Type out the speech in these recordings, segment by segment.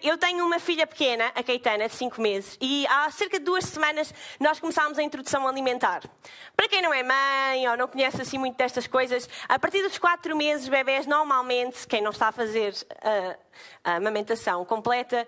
Eu tenho uma filha pequena, a Caetana, de 5 meses, e há cerca de duas semanas nós começámos a introdução alimentar. Para quem não é mãe ou não conhece assim muito destas coisas, a partir dos 4 meses, bebés normalmente, quem não está a fazer a, a amamentação completa,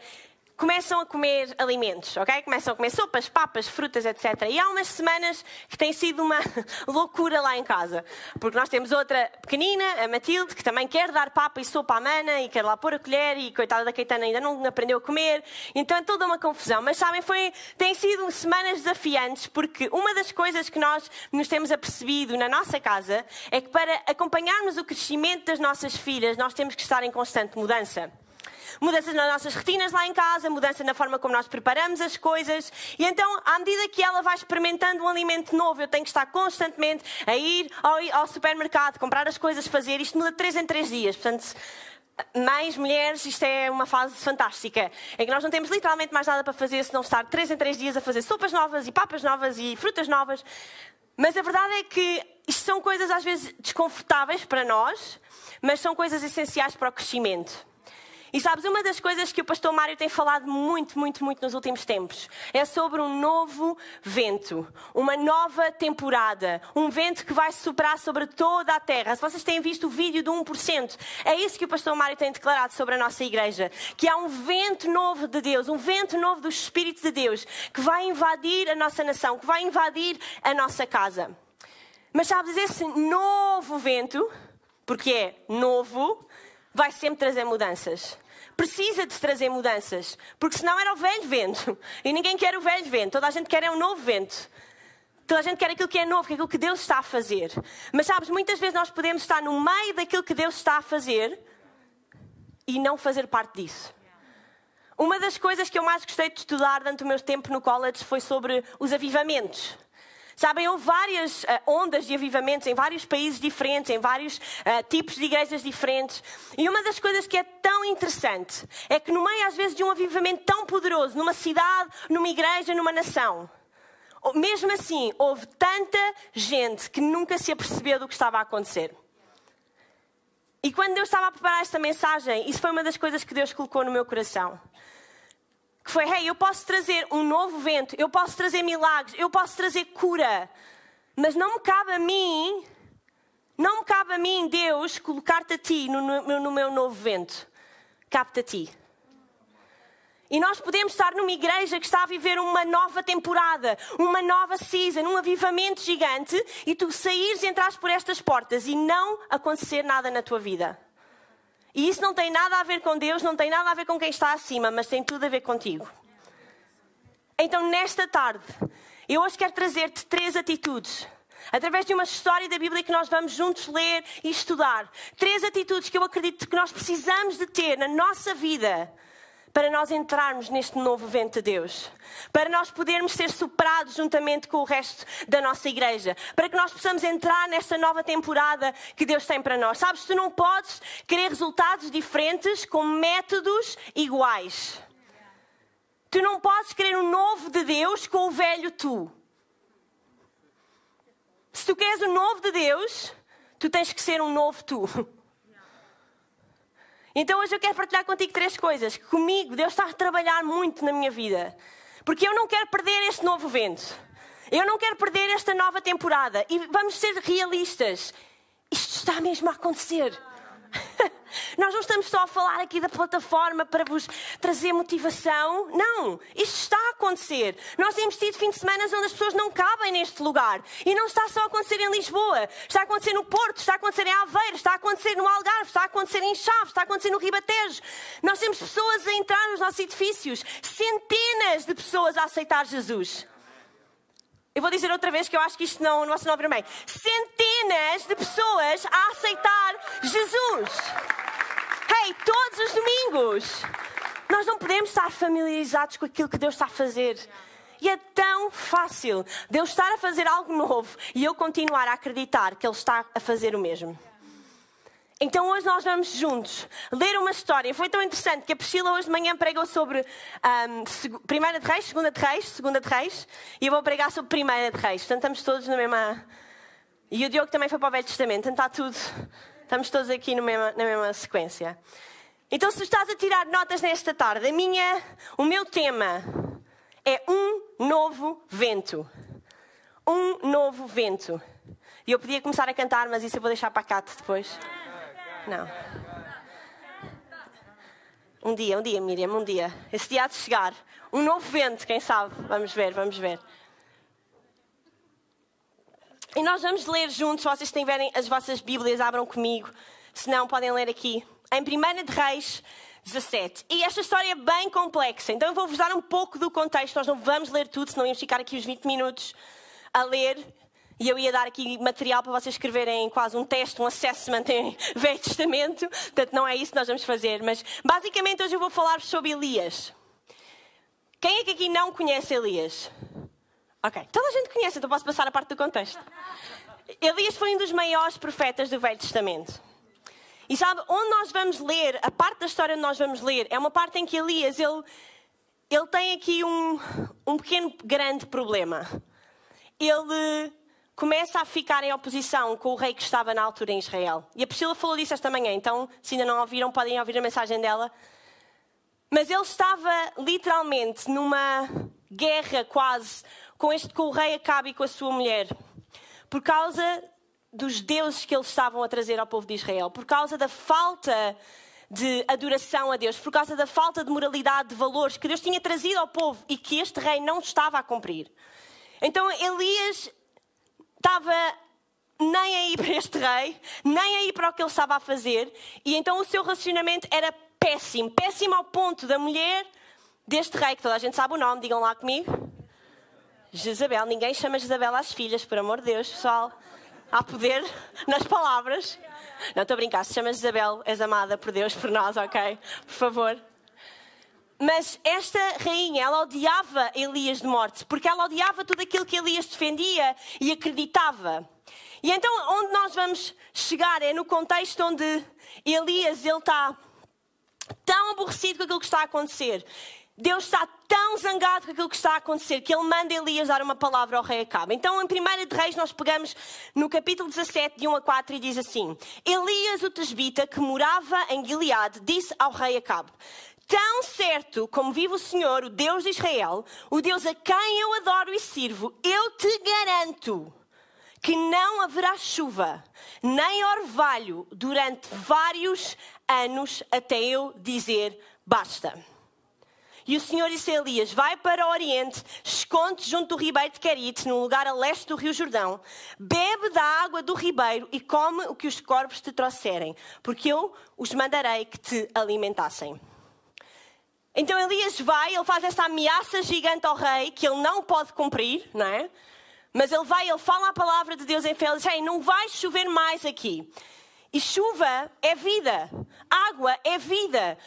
começam a comer alimentos, ok? Começam a comer sopas, papas, frutas, etc. E há umas semanas que tem sido uma loucura lá em casa. Porque nós temos outra pequenina, a Matilde, que também quer dar papa e sopa à mana e quer lá pôr a colher e coitada da Caetana ainda não aprendeu a comer. Então é toda uma confusão. Mas sabem, foi, tem sido semanas desafiantes porque uma das coisas que nós nos temos apercebido na nossa casa é que para acompanharmos o crescimento das nossas filhas nós temos que estar em constante mudança mudanças nas nossas rotinas lá em casa, mudança na forma como nós preparamos as coisas. E então, à medida que ela vai experimentando um alimento novo, eu tenho que estar constantemente a ir ao, ao supermercado, comprar as coisas, fazer. Isto muda de 3 em 3 dias. Portanto, mães, mulheres, isto é uma fase fantástica. Em que nós não temos literalmente mais nada para fazer se não estar 3 em 3 dias a fazer sopas novas e papas novas e frutas novas. Mas a verdade é que isto são coisas às vezes desconfortáveis para nós, mas são coisas essenciais para o crescimento. E sabes, uma das coisas que o pastor Mário tem falado muito, muito, muito nos últimos tempos é sobre um novo vento, uma nova temporada, um vento que vai soprar sobre toda a terra. Se vocês têm visto o vídeo do 1%, é isso que o pastor Mário tem declarado sobre a nossa igreja, que há um vento novo de Deus, um vento novo do Espírito de Deus, que vai invadir a nossa nação, que vai invadir a nossa casa. Mas sabes, esse novo vento, porque é novo, vai sempre trazer mudanças precisa de trazer mudanças, porque senão era o velho vento. E ninguém quer o velho vento, toda a gente quer é um novo vento. Toda a gente quer aquilo que é novo, que é aquilo que Deus está a fazer. Mas sabes, muitas vezes nós podemos estar no meio daquilo que Deus está a fazer e não fazer parte disso. Uma das coisas que eu mais gostei de estudar durante o meu tempo no college foi sobre os avivamentos. Sabem, houve várias uh, ondas de avivamentos em vários países diferentes, em vários uh, tipos de igrejas diferentes. E uma das coisas que é tão interessante é que, no meio, às vezes, de um avivamento tão poderoso, numa cidade, numa igreja, numa nação, mesmo assim, houve tanta gente que nunca se apercebeu do que estava a acontecer. E quando eu estava a preparar esta mensagem, isso foi uma das coisas que Deus colocou no meu coração que foi: hey, eu posso trazer um novo vento, eu posso trazer milagres, eu posso trazer cura, mas não me cabe a mim, não me cabe a mim, Deus, colocar-te a ti no, no, no meu novo vento. Cabe-te a ti. E nós podemos estar numa igreja que está a viver uma nova temporada, uma nova season, um avivamento gigante, e tu saíres e entrares por estas portas e não acontecer nada na tua vida. E isso não tem nada a ver com Deus, não tem nada a ver com quem está acima, mas tem tudo a ver contigo. Então, nesta tarde, eu hoje quero trazer-te três atitudes. Através de uma história da Bíblia que nós vamos juntos ler e estudar. Três atitudes que eu acredito que nós precisamos de ter na nossa vida para nós entrarmos neste novo vento de Deus, para nós podermos ser superados juntamente com o resto da nossa igreja, para que nós possamos entrar nesta nova temporada que Deus tem para nós. Sabes, tu não podes querer resultados diferentes com métodos iguais. Tu não podes querer um novo de Deus com o velho tu. Se tu queres o novo de Deus, tu tens que ser um novo tu. Então hoje eu quero partilhar contigo três coisas. Comigo, Deus está a trabalhar muito na minha vida. Porque eu não quero perder este novo vento. Eu não quero perder esta nova temporada. E vamos ser realistas. Isto está mesmo a acontecer. Nós não estamos só a falar aqui da plataforma para vos trazer motivação. Não, isto está a acontecer. Nós temos tido fim de semana onde as pessoas não cabem neste lugar. E não está só a acontecer em Lisboa. Está a acontecer no Porto, está a acontecer em Aveiro, está a acontecer no Algarve, está a acontecer em Chaves, está a acontecer no Ribatejo. Nós temos pessoas a entrar nos nossos edifícios. Centenas de pessoas a aceitar Jesus. Eu vou dizer outra vez que eu acho que isto não, não não ouvir bem. Centenas de pessoas a aceitar Jesus. Hey, todos os domingos. Nós não podemos estar familiarizados com aquilo que Deus está a fazer. E é tão fácil Deus estar a fazer algo novo e eu continuar a acreditar que Ele está a fazer o mesmo. Então hoje nós vamos juntos ler uma história. Foi tão interessante que a Priscila hoje de manhã pregou sobre um, Primeira de Reis, Segunda de Reis, Segunda de Reis, e eu vou pregar sobre Primeira de Reis. Portanto, estamos todos na mesma. E o Diogo também foi para o Velho Testamento, então está tudo. Estamos todos aqui na mesma, sequência. Então, se estás a tirar notas nesta tarde, a minha, o meu tema é um novo vento. Um novo vento. E eu podia começar a cantar, mas isso eu vou deixar para cá depois. Não. Um dia, um dia, Miriam, um dia. Esse dia há de chegar. Um novo vento, quem sabe? Vamos ver, vamos ver. E nós vamos ler juntos, se vocês tiverem as vossas Bíblias, abram comigo. Se não, podem ler aqui. Em 1 de Reis 17. E esta história é bem complexa, então eu vou-vos dar um pouco do contexto. Nós não vamos ler tudo, senão íamos ficar aqui os 20 minutos a ler. E eu ia dar aqui material para vocês escreverem quase um teste, um assessment em Velho Testamento. Portanto, não é isso que nós vamos fazer. Mas, basicamente, hoje eu vou falar sobre Elias. Quem é que aqui não conhece Elias? Ok, toda a gente conhece, então posso passar a parte do contexto. Elias foi um dos maiores profetas do Velho Testamento. E sabe, onde nós vamos ler, a parte da história onde nós vamos ler, é uma parte em que Elias, ele, ele tem aqui um, um pequeno, grande problema. Ele começa a ficar em oposição com o rei que estava na altura em Israel. E a Priscila falou disso esta manhã, então se ainda não ouviram, podem ouvir a mensagem dela. Mas ele estava literalmente numa guerra quase com, este, com o rei Acabe e com a sua mulher. Por causa dos deuses que eles estavam a trazer ao povo de Israel. Por causa da falta de adoração a Deus, por causa da falta de moralidade, de valores que Deus tinha trazido ao povo e que este rei não estava a cumprir. Então Elias estava nem aí para este rei, nem aí para o que ele estava a fazer, e então o seu relacionamento era péssimo péssimo ao ponto da mulher deste rei, que toda a gente sabe o nome, digam lá comigo. Jezabel, ninguém chama Jezabel às filhas, por amor de Deus, pessoal. Há poder nas palavras. Não estou a brincar, se chama Jezabel, és amada por Deus, por nós, ok? Por favor. Mas esta rainha, ela odiava Elias de morte, porque ela odiava tudo aquilo que Elias defendia e acreditava. E então, onde nós vamos chegar é no contexto onde Elias ele está tão aborrecido com aquilo que está a acontecer. Deus está tão zangado com aquilo que está a acontecer que ele manda Elias dar uma palavra ao rei Acabe. Então, em 1 de Reis, nós pegamos no capítulo 17, de 1 a 4, e diz assim: Elias, o tesbita, que morava em Gileade, disse ao rei Acabe: Tão certo como vive o Senhor, o Deus de Israel, o Deus a quem eu adoro e sirvo, eu te garanto que não haverá chuva, nem orvalho durante vários anos até eu dizer basta. E o Senhor disse a Elias: Vai para o Oriente, esconde junto do ribeiro de Querite, no lugar a leste do rio Jordão, bebe da água do ribeiro e come o que os corpos te trouxerem, porque eu os mandarei que te alimentassem. Então Elias vai, ele faz esta ameaça gigante ao rei que ele não pode cumprir, não é? Mas ele vai, ele fala a palavra de Deus em fé, ele diz: Ei, não vai chover mais aqui. E chuva é vida, água é vida.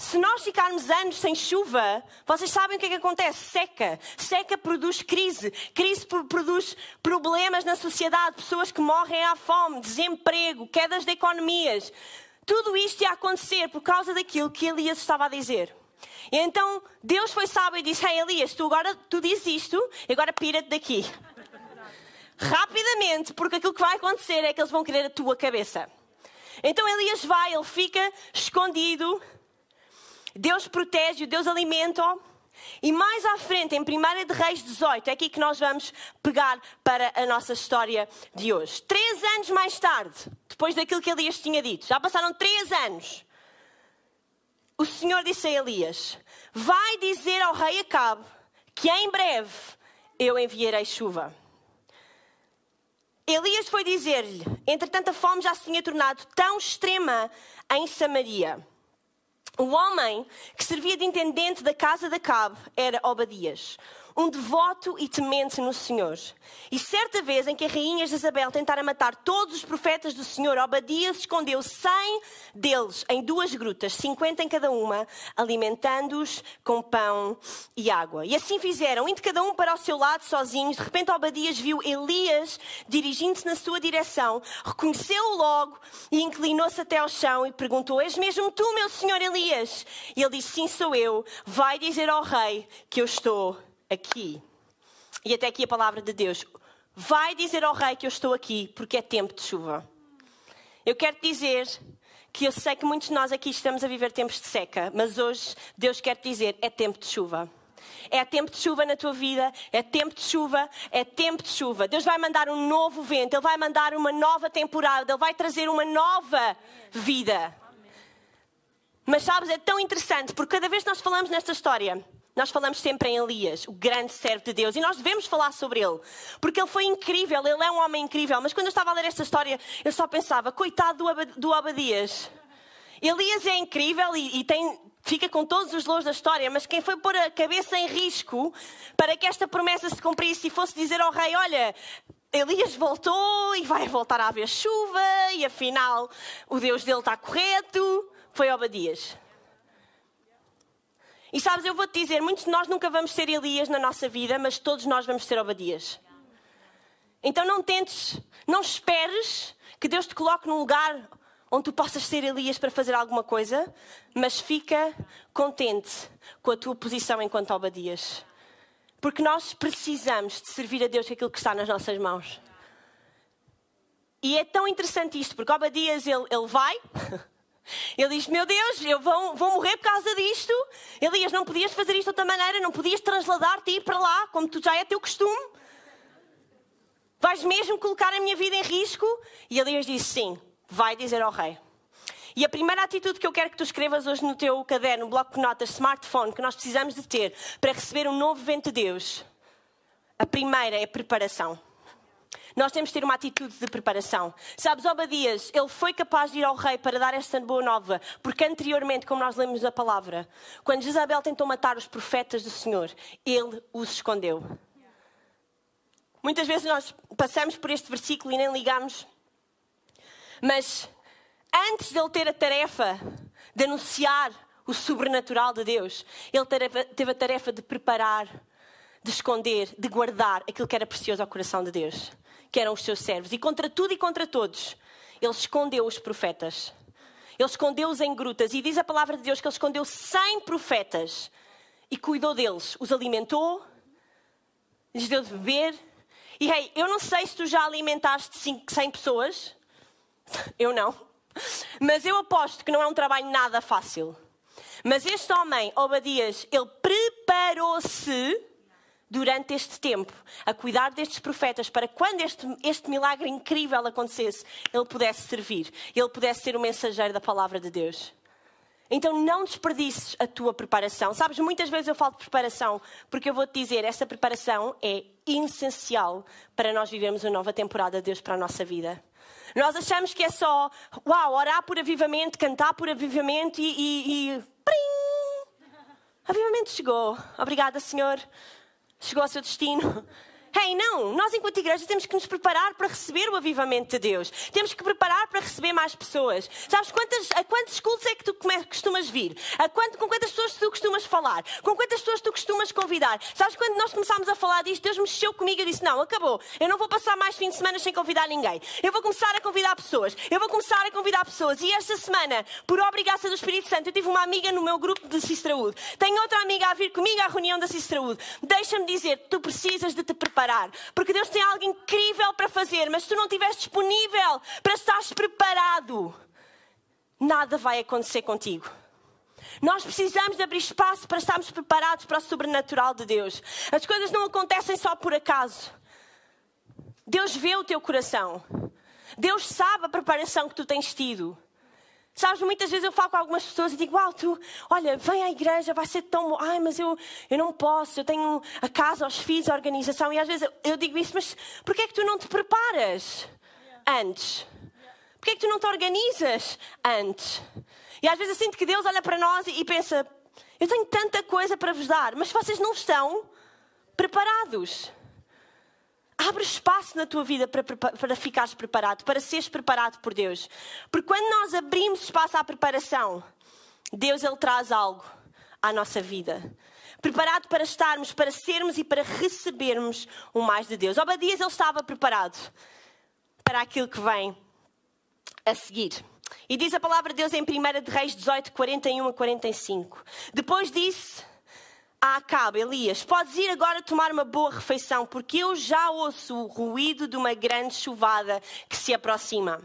Se nós ficarmos anos sem chuva, vocês sabem o que é que acontece? Seca. Seca produz crise. Crise produz problemas na sociedade, pessoas que morrem à fome, desemprego, quedas de economias. Tudo isto ia acontecer por causa daquilo que Elias estava a dizer. E então Deus foi sábio e disse: Hey Elias, tu agora tu dizes isto, agora pira-te daqui. Rapidamente, porque aquilo que vai acontecer é que eles vão querer a tua cabeça. Então Elias vai, ele fica escondido. Deus protege-o, Deus alimenta-o. E mais à frente, em 1 de Reis 18, é aqui que nós vamos pegar para a nossa história de hoje. Três anos mais tarde, depois daquilo que Elias tinha dito, já passaram três anos. O Senhor disse a Elias: Vai dizer ao rei Acabe que em breve eu enviarei chuva. Elias foi dizer-lhe: Entretanto, a fome já se tinha tornado tão extrema em Samaria o homem que servia de intendente da casa de Acabe era Obadias, um devoto e temente no Senhor. E certa vez em que a rainha Jezabel tentara matar todos os profetas do Senhor, Obadias escondeu cem deles em duas grutas, cinquenta em cada uma, alimentando-os com pão e água. E assim fizeram, indo cada um para o seu lado sozinhos. De repente Obadias viu Elias dirigindo-se na sua direção, reconheceu-o logo e inclinou-se até ao chão e perguntou: És mesmo tu, meu senhor Elias? E ele disse: Sim, sou eu. Vai dizer ao rei que eu estou aqui. E até aqui a palavra de Deus. Vai dizer ao rei que eu estou aqui, porque é tempo de chuva. Eu quero te dizer que eu sei que muitos de nós aqui estamos a viver tempos de seca, mas hoje Deus quer te dizer: é tempo de chuva. É tempo de chuva na tua vida, é tempo de chuva, é tempo de chuva. Deus vai mandar um novo vento, Ele vai mandar uma nova temporada, Ele vai trazer uma nova vida. Mas sabes, é tão interessante, porque cada vez que nós falamos nesta história, nós falamos sempre em Elias, o grande servo de Deus, e nós devemos falar sobre ele, porque ele foi incrível, ele é um homem incrível. Mas quando eu estava a ler esta história, eu só pensava, coitado do, Abadias. Elias é incrível e, e tem, fica com todos os louros da história, mas quem foi pôr a cabeça em risco para que esta promessa se cumprisse e fosse dizer ao rei: Olha, Elias voltou e vai voltar a haver chuva, e afinal o Deus dele está correto, foi Obadias. E sabes, eu vou-te dizer, muitos de nós nunca vamos ser Elias na nossa vida, mas todos nós vamos ser Obadias. Então não tentes, não esperes que Deus te coloque num lugar onde tu possas ser Elias para fazer alguma coisa, mas fica contente com a tua posição enquanto Obadias. Porque nós precisamos de servir a Deus com aquilo que está nas nossas mãos. E é tão interessante isto, porque Obadias ele, ele vai, Ele diz: Meu Deus, eu vou, vou morrer por causa disto. Elias, não podias fazer isto de outra maneira, não podias trasladar-te e ir para lá, como tu já é teu costume. Vais mesmo colocar a minha vida em risco? E Elias disse: Sim, vai dizer ao rei. E a primeira atitude que eu quero que tu escrevas hoje no teu caderno, bloco de notas, smartphone, que nós precisamos de ter para receber um novo vento de Deus, a primeira é preparação. Nós temos de ter uma atitude de preparação. Sabes, Obadias, ele foi capaz de ir ao rei para dar esta boa nova, porque anteriormente, como nós lemos a palavra, quando Jezabel tentou matar os profetas do Senhor, ele os escondeu. Muitas vezes nós passamos por este versículo e nem ligamos, mas antes de ele ter a tarefa de anunciar o sobrenatural de Deus, ele teve a tarefa de preparar, de esconder, de guardar aquilo que era precioso ao coração de Deus que eram os seus servos. E contra tudo e contra todos, ele escondeu os profetas. Ele escondeu-os em grutas. E diz a palavra de Deus que ele escondeu 100 profetas e cuidou deles. Os alimentou, lhes deu de beber. E hey, eu não sei se tu já alimentaste 100 pessoas. Eu não. Mas eu aposto que não é um trabalho nada fácil. Mas este homem, Obadias, ele preparou-se durante este tempo a cuidar destes profetas para quando este, este milagre incrível acontecesse, ele pudesse servir, ele pudesse ser o mensageiro da palavra de Deus. Então não desperdices a tua preparação. Sabes, muitas vezes eu falo de preparação porque eu vou te dizer, essa preparação é essencial para nós vivermos uma nova temporada de Deus para a nossa vida. Nós achamos que é só, uau, orar por avivamento, cantar por avivamento e. e, e! Avivamento chegou. Obrigada, Senhor chegou ao seu destino. Hey, não! Nós, enquanto igreja, temos que nos preparar para receber o avivamento de Deus. Temos que preparar para receber mais pessoas. Sabes quantas, a quantos cultos é que tu costumas vir? A quanto, com quantas pessoas tu costumas falar? Com quantas pessoas tu costumas convidar? Sabes quando nós começámos a falar disto, Deus mexeu comigo e disse: Não, acabou. Eu não vou passar mais fim de semana sem convidar ninguém. Eu vou começar a convidar pessoas. Eu vou começar a convidar pessoas. E esta semana, por obrigação do Espírito Santo, eu tive uma amiga no meu grupo de Sisterhood. Tenho outra amiga a vir comigo à reunião da Sisterhood. Deixa-me dizer: tu precisas de te preparar preparar. Porque Deus tem algo incrível para fazer, mas se tu não estiveres disponível para estares preparado, nada vai acontecer contigo. Nós precisamos de abrir espaço para estarmos preparados para o sobrenatural de Deus. As coisas não acontecem só por acaso. Deus vê o teu coração. Deus sabe a preparação que tu tens tido. Sabes, muitas vezes eu falo com algumas pessoas e digo, uau, tu, olha, vem à igreja, vai ser tão bom. Ai, mas eu, eu não posso, eu tenho a casa, os filhos, a organização. E às vezes eu, eu digo isso, mas porquê é que tu não te preparas antes? Porquê é que tu não te organizas antes? E às vezes eu sinto que Deus olha para nós e, e pensa, eu tenho tanta coisa para vos dar, mas vocês não estão preparados. Abre espaço na tua vida para, para, ficares preparado, para seres preparado por Deus. Porque quando nós abrimos espaço à preparação, Deus ele traz algo à nossa vida. Preparado para estarmos, para sermos e para recebermos o mais de Deus. Obadias ele estava preparado para aquilo que vem a seguir. E diz a palavra de Deus em 1 de Reis 18, 41 a 45. Depois disse a Acabe, Elias, podes ir agora tomar uma boa refeição, porque eu já ouço o ruído de uma grande chuvada que se aproxima.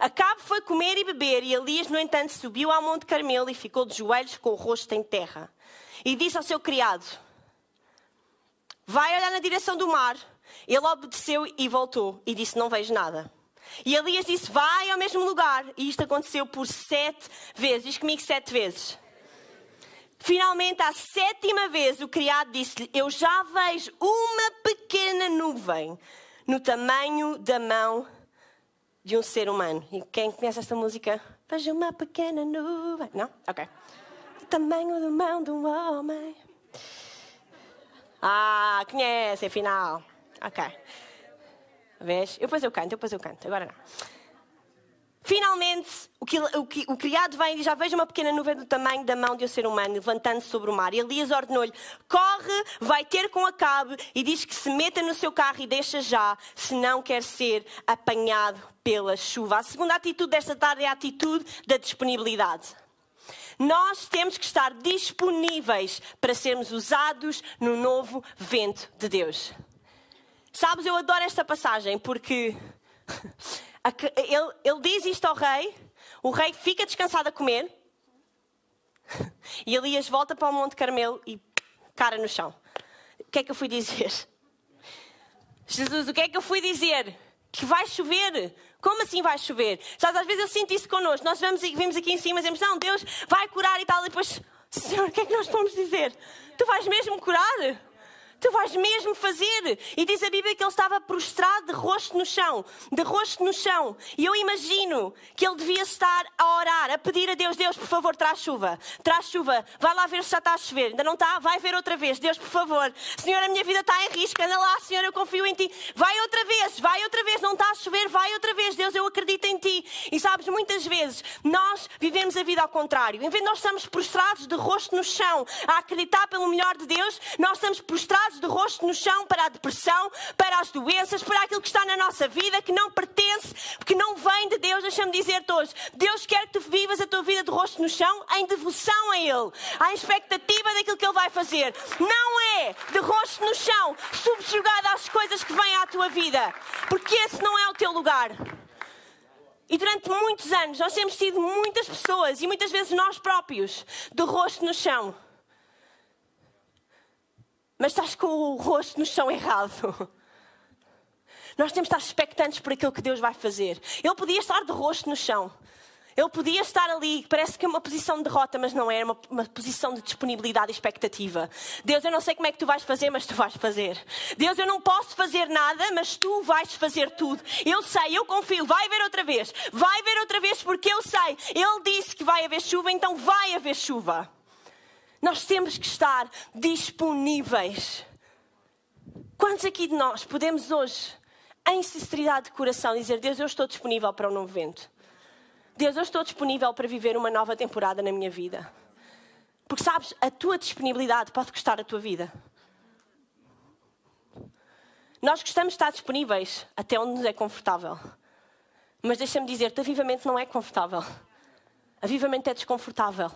Acabe foi comer e beber, e Elias, no entanto, subiu ao Monte Carmelo e ficou de joelhos com o rosto em terra. E disse ao seu criado: Vai olhar na direção do mar. Ele obedeceu e voltou, e disse: Não vejo nada. E Elias disse: Vai ao mesmo lugar. E isto aconteceu por sete vezes. Diz comigo sete vezes. Finalmente, à sétima vez, o criado disse-lhe: Eu já vejo uma pequena nuvem no tamanho da mão de um ser humano. E quem conhece esta música? Vejo uma pequena nuvem. Não? Ok. O tamanho da mão de um homem. Ah, conhece, afinal. Ok. Vês? Eu depois eu canto, depois eu canto. Agora não. Finalmente, o, que, o, que, o criado vem e Já vejo uma pequena nuvem do tamanho da mão de um ser humano levantando-se sobre o mar. E Elias ordenou-lhe: Corre, vai ter com Acabe e diz que se meta no seu carro e deixa já, se não quer ser apanhado pela chuva. A segunda atitude desta tarde é a atitude da disponibilidade. Nós temos que estar disponíveis para sermos usados no novo vento de Deus. Sabes, eu adoro esta passagem porque ele, ele diz isto ao rei, o rei fica descansado a comer e Elias volta para o Monte Carmelo e cara no chão. O que é que eu fui dizer? Jesus, o que é que eu fui dizer? Que vai chover. Como assim vai chover? Sabes, às vezes eu sinto isso connosco. Nós vamos e vimos aqui em cima e dizemos, não, Deus vai curar e tal. E depois, Senhor, o que é que nós vamos dizer? Tu vais mesmo curar? Tu vais mesmo fazer. E diz a Bíblia que ele estava prostrado de rosto no chão, de rosto no chão. E eu imagino que ele devia estar a orar, a pedir a Deus: Deus, por favor, traz chuva, traz chuva. Vai lá ver se já está a chover. Ainda não está? Vai ver outra vez. Deus, por favor. Senhor, a minha vida está em risco. Anda lá, Senhor, eu confio em ti. Vai outra vez, vai outra vez. Não está a chover, vai outra vez. Deus, eu acredito em ti. E sabes, muitas vezes nós vivemos a vida ao contrário. Em vez de nós estamos prostrados de rosto no chão, a acreditar pelo melhor de Deus, nós estamos prostrados de rosto no chão para a depressão, para as doenças, para aquilo que está na nossa vida, que não pertence, que não vem de Deus. Deixa-me dizer-te hoje: Deus quer que tu vivas a tua vida de rosto no chão em devoção a Ele, à expectativa daquilo que Ele vai fazer. Não é de rosto no chão, subjugado às coisas que vêm à tua vida, porque esse não é o teu lugar. E durante muitos anos nós temos tido muitas pessoas e muitas vezes nós próprios de rosto no chão mas estás com o rosto no chão errado. Nós temos de estar expectantes por aquilo que Deus vai fazer. Ele podia estar de rosto no chão. Ele podia estar ali, parece que é uma posição de derrota, mas não é, é uma, uma, posição de disponibilidade e expectativa. Deus, eu não sei como é que tu vais fazer, mas tu vais fazer. Deus, eu não posso fazer nada, mas tu vais fazer tudo. Eu sei, eu confio, vai haver outra vez. Vai haver outra vez porque eu sei. Ele disse que vai haver chuva, então vai haver chuva. Nós temos que estar disponíveis. Quantos aqui de nós podemos hoje, em sinceridade de coração, dizer: Deus, eu estou disponível para um novo vento? Deus, eu estou disponível para viver uma nova temporada na minha vida? Porque sabes, a tua disponibilidade pode custar a tua vida. Nós gostamos de estar disponíveis até onde nos é confortável. Mas deixa-me dizer-te: avivamento não é confortável. Avivamento é desconfortável.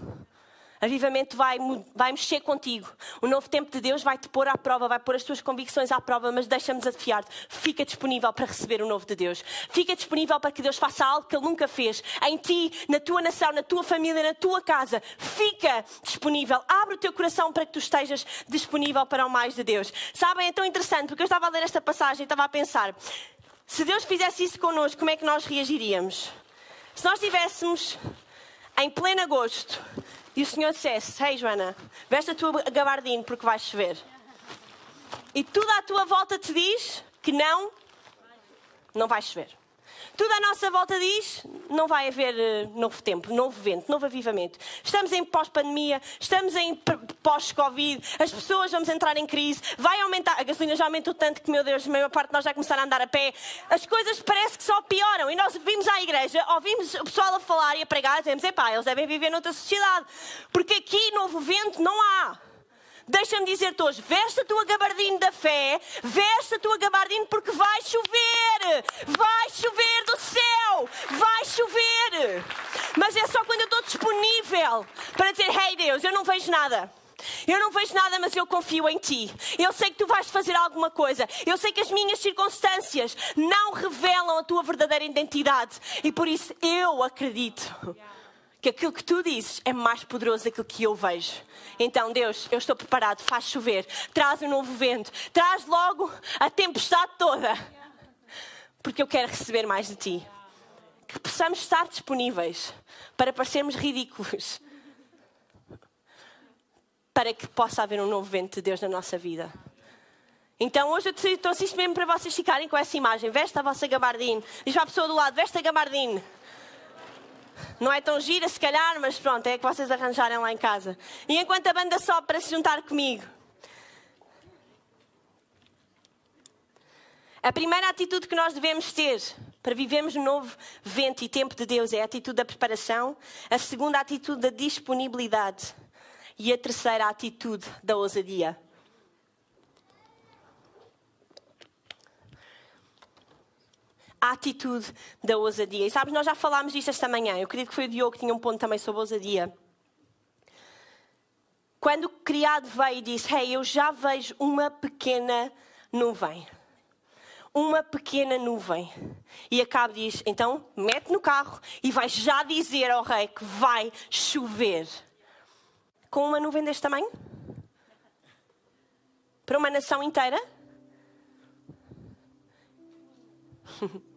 Avivamento vai, vai mexer contigo. O novo tempo de Deus vai te pôr à prova, vai pôr as tuas convicções à prova, mas deixa-me desafiar-te. Fica disponível para receber o novo de Deus. Fica disponível para que Deus faça algo que Ele nunca fez. Em ti, na tua nação, na tua família, na tua casa. Fica disponível. Abre o teu coração para que tu estejas disponível para o mais de Deus. Sabem, é tão interessante, porque eu estava a ler esta passagem e estava a pensar: se Deus fizesse isso connosco, como é que nós reagiríamos? Se nós estivéssemos em pleno agosto e o Senhor dissesse: Ei, hey, Joana, veste a tua gabardina porque vai chover. E tudo à tua volta te diz que não, não vai chover. Tudo à nossa volta diz: não vai haver uh, novo tempo, novo vento, novo avivamento. Estamos em pós-pandemia, estamos em pós-Covid, as pessoas vamos entrar em crise, vai aumentar, a gasolina já aumentou tanto que, meu Deus, a maior parte de nós já começaram a andar a pé. As coisas parece que só pioram. E nós igreja, ouvimos o pessoal a falar e a pregar, dizemos: epá, eles devem viver noutra sociedade. Porque aqui, novo vento, não há. Deixa-me dizer-te hoje: veste a tua gabardina da fé, veste a tua gabardina porque vai chover, vai chover do céu, vai chover. Mas é só quando eu estou disponível para dizer: Hey Deus, eu não vejo nada. Eu não vejo nada, mas eu confio em ti. Eu sei que tu vais fazer alguma coisa. Eu sei que as minhas circunstâncias não revelam a tua verdadeira identidade. E por isso eu acredito que aquilo que tu dizes é mais poderoso daquilo que eu vejo. Então, Deus, eu estou preparado, faz chover, traz um novo vento, traz logo a tempestade toda, porque eu quero receber mais de ti. Que possamos estar disponíveis para parecermos ridículos, para que possa haver um novo vento de Deus na nossa vida. Então hoje eu trouxe isto mesmo para vocês ficarem com essa imagem. Veste a vossa gabardine. Diz para a pessoa do lado, veste a gabardine. Não é tão gira, se calhar, mas pronto, é que vocês arranjarem lá em casa. E enquanto a banda sobe para se juntar comigo. A primeira atitude que nós devemos ter para vivermos no novo vento e tempo de Deus é a atitude da preparação, a segunda a atitude da disponibilidade e a terceira a atitude da ousadia. a atitude da ousadia. E sabes, nós já falámos disto esta manhã. Eu acredito que foi o Diogo que tinha um ponto também sobre ousadia. Quando o criado veio e disse: Hey, eu já vejo uma pequena nuvem. Uma pequena nuvem. E Acabe diz: Então, mete no carro e vai já dizer ao rei que vai chover. Com uma nuvem deste tamanho? Para uma nação inteira?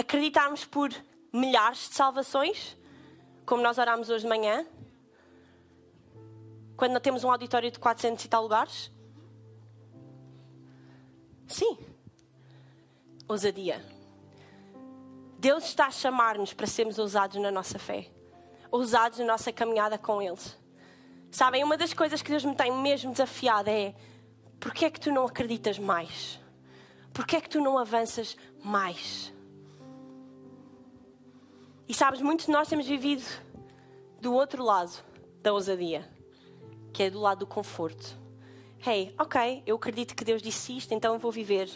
acreditarmos por milhares de salvações, como nós orámos hoje de manhã, quando não temos um auditório de 400 e tal lugares? Sim. Ousadia. Deus está a chamar-nos para sermos ousados na nossa fé, ousados na nossa caminhada com Ele. Sabem, uma das coisas que Deus me tem mesmo desafiado é: porquê é que tu não acreditas mais? Porquê é que tu não avanças mais? E sabes, muitos de nós temos vivido do outro lado da ousadia, que é do lado do conforto. Hey, ok, eu acredito que Deus disse isto, então eu vou viver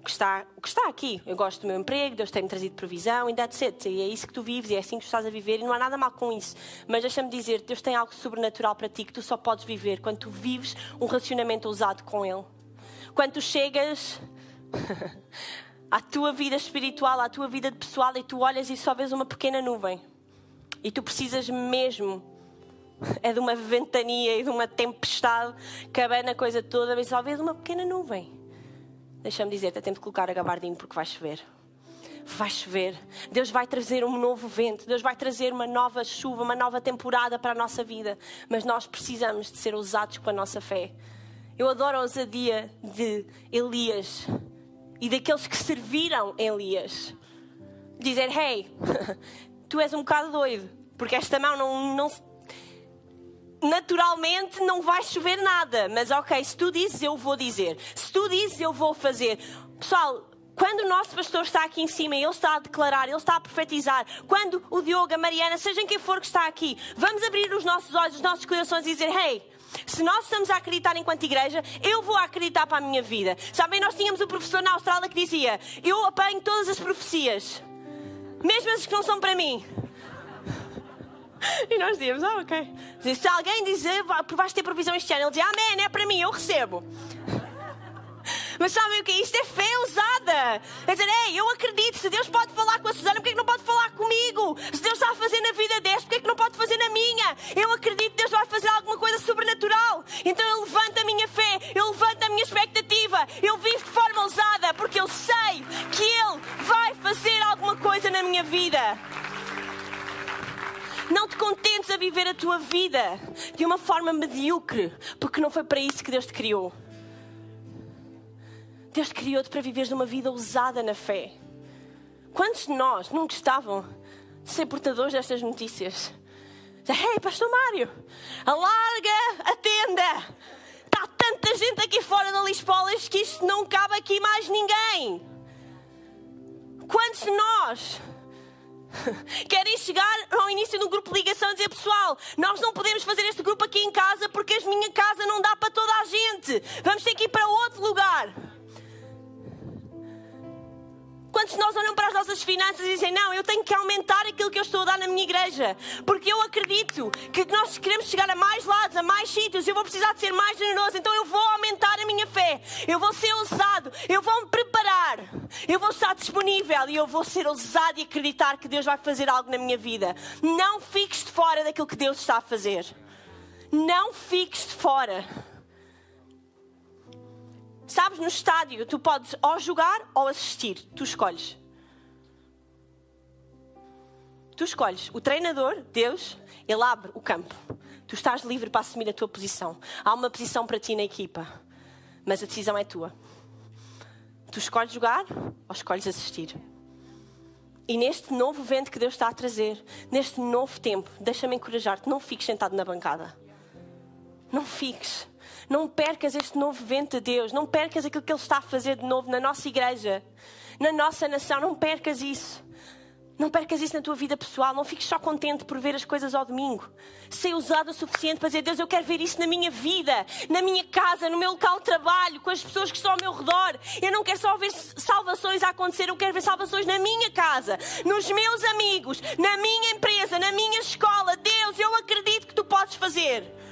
o que está, que está aqui. Eu gosto do meu emprego, Deus tem-me trazido provisão, e that's it. E é isso que tu vives, e é assim que tu estás a viver, e não há nada mal com isso. Mas deixa-me dizer, Deus tem algo sobrenatural para ti que tu só podes viver quando tu vives um relacionamento ousado com Ele. Quando tu chegas à tua vida espiritual, à tua vida pessoal e tu olhas e só vês uma pequena nuvem. E tu precisas mesmo é de uma ventania e de uma tempestade que abana a coisa toda, mas só vês uma pequena nuvem. Deixa-me dizer, é tempo de colocar a gabardinho porque vai chover. Vai chover. Deus vai trazer um novo vento. Deus vai trazer uma nova chuva, uma nova temporada para a nossa vida. Mas nós precisamos de ser ousados com a nossa fé. Eu adoro a ousadia de Elias e daqueles que serviram Elias. Dizer, hey, tu és um bocado doido, porque esta mão não, não naturalmente não vai chover nada, mas ok, se tu dizes, eu vou dizer. Se tu dizes, eu vou fazer. Pessoal, quando o nosso pastor está aqui em cima e ele está a declarar, ele está a profetizar, quando o Diogo, a Mariana, seja quem for que está aqui, vamos abrir os nossos olhos, os nossos corações e dizer: Hey, se nós estamos a acreditar enquanto igreja, eu vou acreditar para a minha vida. Sabem, nós tínhamos um professor na Austrália que dizia: Eu apanho todas as profecias, mesmo as que não são para mim. E nós dizíamos: Ah, ok. Se alguém dizer, vais ter provisão este ano, ele dizia: Amém, é para mim, eu recebo. Mas sabem o que? Isto é fé usada. É dizer, ei, eu acredito, se Deus pode falar com a Susana, porquê que não pode falar comigo? Se Deus está a fazer na vida desta, porquê que não pode fazer na minha? Eu acredito que Deus vai fazer alguma coisa sobrenatural. Então eu levanto a minha fé, eu levanto a minha expectativa, eu vivo de forma ousada, porque eu sei que Ele vai fazer alguma coisa na minha vida. Não te contentes a viver a tua vida de uma forma medíocre, porque não foi para isso que Deus te criou. Deus criou-te para viveres uma vida ousada na fé. Quantos de nós não gostavam de ser portadores destas notícias? Ei, Pastor Mário, alarga a tenda. Está tanta gente aqui fora da Lisbolas que isto não cabe aqui mais ninguém. Quantos de nós querem chegar ao início de um grupo de ligação e dizer: Pessoal, nós não podemos fazer este grupo aqui em casa porque a minha casa não dá para toda a gente. Vamos ter que ir para outro lugar. Quantos de nós olham para as nossas finanças e dizem: Não, eu tenho que aumentar aquilo que eu estou a dar na minha igreja, porque eu acredito que nós queremos chegar a mais lados, a mais sítios, eu vou precisar de ser mais generoso, então eu vou aumentar a minha fé, eu vou ser ousado, eu vou me preparar, eu vou estar disponível e eu vou ser ousado e acreditar que Deus vai fazer algo na minha vida. Não fiques de fora daquilo que Deus está a fazer. Não fiques de fora. Sabes, no estádio, tu podes ou jogar ou assistir. Tu escolhes. Tu escolhes. O treinador, Deus, ele abre o campo. Tu estás livre para assumir a tua posição. Há uma posição para ti na equipa, mas a decisão é tua. Tu escolhes jogar ou escolhes assistir. E neste novo vento que Deus está a trazer, neste novo tempo, deixa-me encorajar-te, não fiques sentado na bancada. Não fiques. Não percas este novo vento de Deus. Não percas aquilo que Ele está a fazer de novo na nossa igreja, na nossa nação. Não percas isso. Não percas isso na tua vida pessoal. Não fiques só contente por ver as coisas ao domingo. Ser usado o suficiente para dizer: Deus, eu quero ver isso na minha vida, na minha casa, no meu local de trabalho, com as pessoas que estão ao meu redor. Eu não quero só ver salvações a acontecer, eu quero ver salvações na minha casa, nos meus amigos, na minha empresa, na minha escola. Deus, eu acredito que tu podes fazer.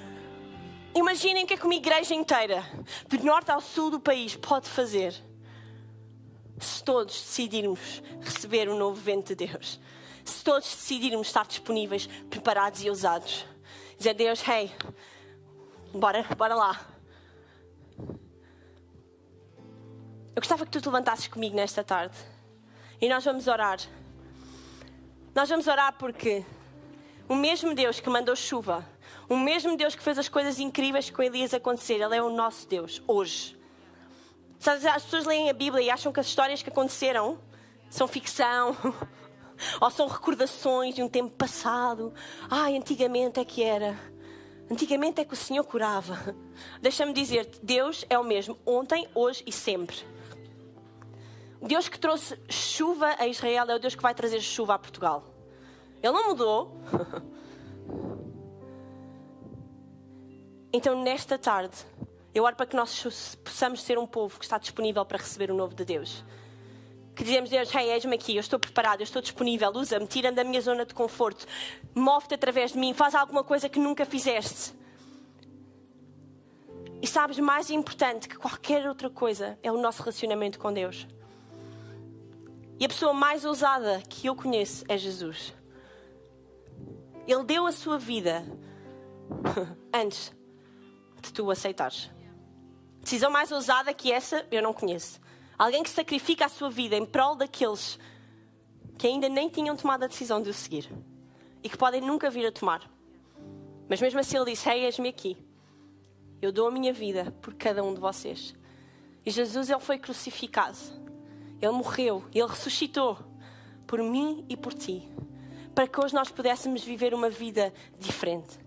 Imaginem o que é que uma igreja inteira, do norte ao sul do país, pode fazer se todos decidirmos receber o um novo vento de Deus. Se todos decidirmos estar disponíveis, preparados e ousados. Dizer a Deus, hey, bora, bora lá. Eu gostava que tu te levantasses comigo nesta tarde. E nós vamos orar. Nós vamos orar porque o mesmo Deus que mandou chuva o mesmo Deus que fez as coisas incríveis com Elias acontecer, Ele é o nosso Deus, hoje. As pessoas leem a Bíblia e acham que as histórias que aconteceram são ficção ou são recordações de um tempo passado. Ai, antigamente é que era. Antigamente é que o Senhor curava. Deixa-me dizer-te: Deus é o mesmo ontem, hoje e sempre. Deus que trouxe chuva a Israel é o Deus que vai trazer chuva a Portugal. Ele não mudou. Então, nesta tarde, eu oro para que nós possamos ser um povo que está disponível para receber o novo de Deus. Que dizemos, Deus, hey, eis-me aqui, eu estou preparado, eu estou disponível, usa-me, tira-me da minha zona de conforto, move-te através de mim, faz alguma coisa que nunca fizeste. E sabes, mais importante que qualquer outra coisa é o nosso relacionamento com Deus. E a pessoa mais ousada que eu conheço é Jesus. Ele deu a sua vida antes de tu aceitares. Decisão mais ousada que essa eu não conheço. Alguém que sacrifica a sua vida em prol daqueles que ainda nem tinham tomado a decisão de o seguir e que podem nunca vir a tomar. Mas mesmo assim ele disse: Hey, eis-me aqui. Eu dou a minha vida por cada um de vocês. E Jesus, ele foi crucificado. Ele morreu. Ele ressuscitou por mim e por ti. Para que hoje nós pudéssemos viver uma vida diferente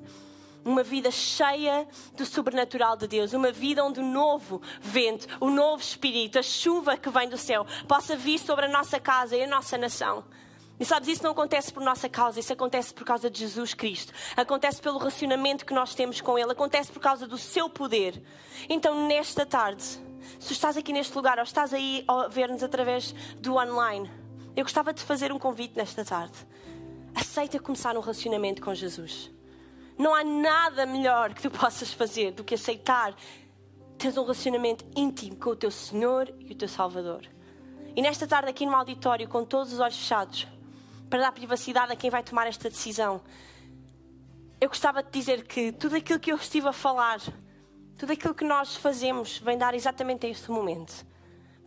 uma vida cheia do sobrenatural de Deus, uma vida onde o novo vento, o novo espírito, a chuva que vem do céu possa vir sobre a nossa casa e a nossa nação. E sabes, isso não acontece por nossa causa, isso acontece por causa de Jesus Cristo. Acontece pelo relacionamento que nós temos com Ele, acontece por causa do seu poder. Então, nesta tarde, se estás aqui neste lugar ou estás aí a ver-nos através do online, eu gostava de fazer um convite nesta tarde. Aceita começar um relacionamento com Jesus. Não há nada melhor que tu possas fazer do que aceitar ter um relacionamento íntimo com o teu Senhor e o teu Salvador. E nesta tarde, aqui no auditório, com todos os olhos fechados, para dar privacidade a quem vai tomar esta decisão, eu gostava de dizer que tudo aquilo que eu estive a falar, tudo aquilo que nós fazemos, vem dar exatamente a este momento,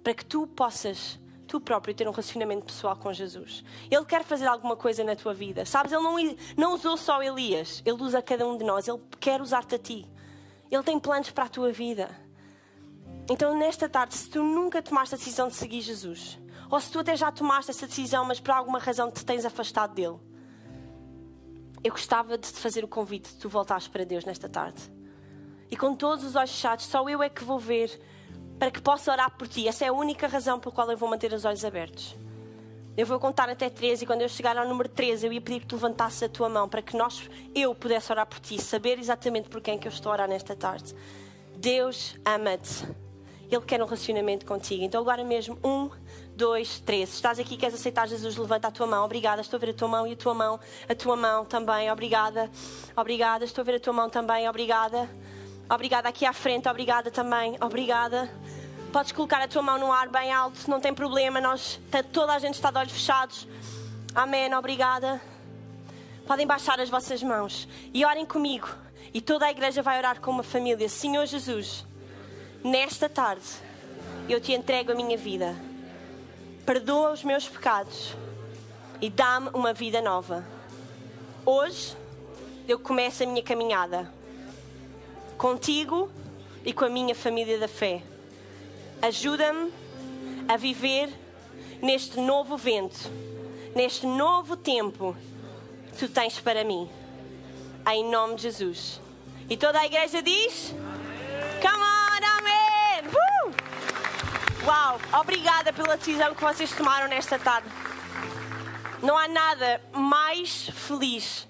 para que tu possas tu próprio ter um relacionamento pessoal com Jesus. Ele quer fazer alguma coisa na tua vida. Sabes, ele não, não usou só Elias, ele usa cada um de nós, ele quer usar-te a ti. Ele tem planos para a tua vida. Então, nesta tarde, se tu nunca tomaste a decisão de seguir Jesus, ou se tu até já tomaste essa decisão, mas por alguma razão te tens afastado dele. Eu gostava de te fazer o convite de tu voltares para Deus nesta tarde. E com todos os olhos fechados, só eu é que vou ver para que possa orar por ti. Essa é a única razão pela qual eu vou manter os olhos abertos. Eu vou contar até 13 e quando eu chegar ao número 13 eu ia pedir que tu levantasses a tua mão para que nós, eu pudesse orar por ti, saber exatamente por quem que eu estou a orar nesta tarde. Deus ama-te. Ele quer um relacionamento contigo. Então agora mesmo, um, dois, três. Se estás aqui queres aceitar Jesus, levanta a tua mão. Obrigada. Estou a ver a tua mão e a tua mão. A tua mão também. Obrigada. Obrigada. Estou a ver a tua mão também. Obrigada. Obrigada aqui à frente. Obrigada também. Obrigada. Podes colocar a tua mão no ar bem alto, não tem problema. Nós, toda a gente está de olhos fechados. Amém. Obrigada. Podem baixar as vossas mãos e orem comigo. E toda a igreja vai orar com uma família. Senhor Jesus, nesta tarde eu te entrego a minha vida. Perdoa os meus pecados e dá-me uma vida nova. Hoje eu começo a minha caminhada contigo e com a minha família da fé. Ajuda-me a viver neste novo vento, neste novo tempo que tu tens para mim. Em nome de Jesus. E toda a igreja diz: Come on, amém! Uh! Uau! Obrigada pela decisão que vocês tomaram nesta tarde. Não há nada mais feliz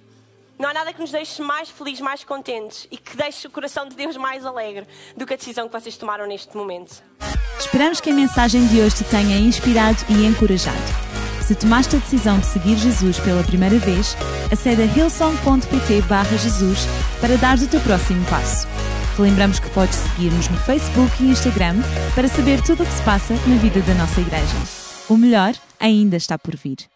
não há nada que nos deixe mais felizes, mais contentes e que deixe o coração de Deus mais alegre do que a decisão que vocês tomaram neste momento. Esperamos que a mensagem de hoje te tenha inspirado e encorajado. Se tomaste a decisão de seguir Jesus pela primeira vez, acede a hillsong.pt Jesus para dar o teu próximo passo. Relembramos que podes seguir-nos no Facebook e Instagram para saber tudo o que se passa na vida da nossa igreja. O melhor ainda está por vir.